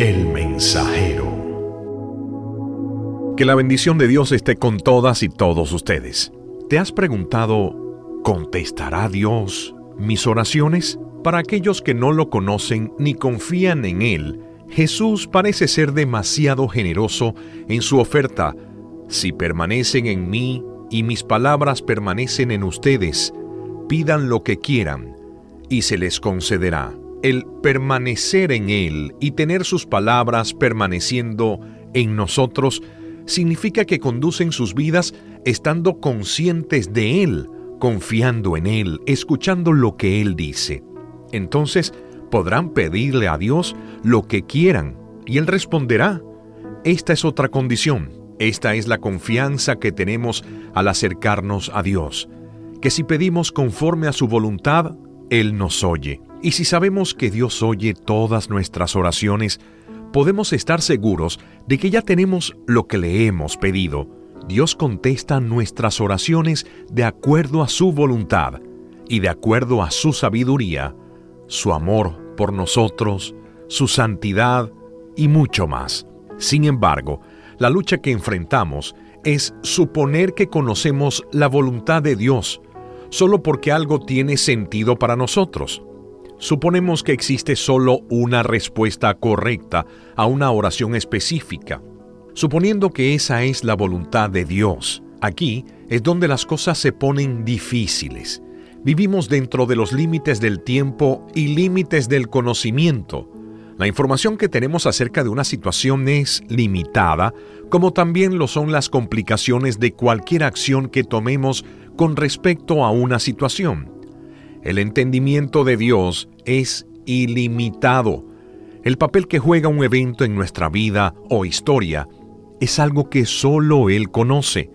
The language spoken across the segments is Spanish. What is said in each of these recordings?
El mensajero. Que la bendición de Dios esté con todas y todos ustedes. ¿Te has preguntado, ¿contestará Dios mis oraciones? Para aquellos que no lo conocen ni confían en Él, Jesús parece ser demasiado generoso en su oferta. Si permanecen en mí y mis palabras permanecen en ustedes, pidan lo que quieran y se les concederá. El permanecer en Él y tener sus palabras permaneciendo en nosotros significa que conducen sus vidas estando conscientes de Él, confiando en Él, escuchando lo que Él dice. Entonces podrán pedirle a Dios lo que quieran y Él responderá. Esta es otra condición. Esta es la confianza que tenemos al acercarnos a Dios, que si pedimos conforme a su voluntad, Él nos oye. Y si sabemos que Dios oye todas nuestras oraciones, podemos estar seguros de que ya tenemos lo que le hemos pedido. Dios contesta nuestras oraciones de acuerdo a su voluntad y de acuerdo a su sabiduría, su amor por nosotros, su santidad y mucho más. Sin embargo, la lucha que enfrentamos es suponer que conocemos la voluntad de Dios solo porque algo tiene sentido para nosotros. Suponemos que existe solo una respuesta correcta a una oración específica. Suponiendo que esa es la voluntad de Dios, aquí es donde las cosas se ponen difíciles. Vivimos dentro de los límites del tiempo y límites del conocimiento. La información que tenemos acerca de una situación es limitada, como también lo son las complicaciones de cualquier acción que tomemos con respecto a una situación. El entendimiento de Dios es ilimitado. El papel que juega un evento en nuestra vida o historia es algo que solo Él conoce.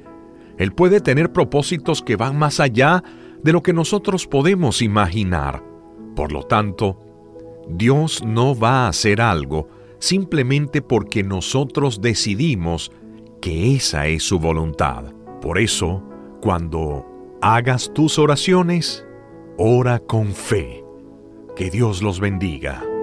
Él puede tener propósitos que van más allá de lo que nosotros podemos imaginar. Por lo tanto, Dios no va a hacer algo simplemente porque nosotros decidimos que esa es su voluntad. Por eso, cuando hagas tus oraciones, ora con fe. Que Dios los bendiga.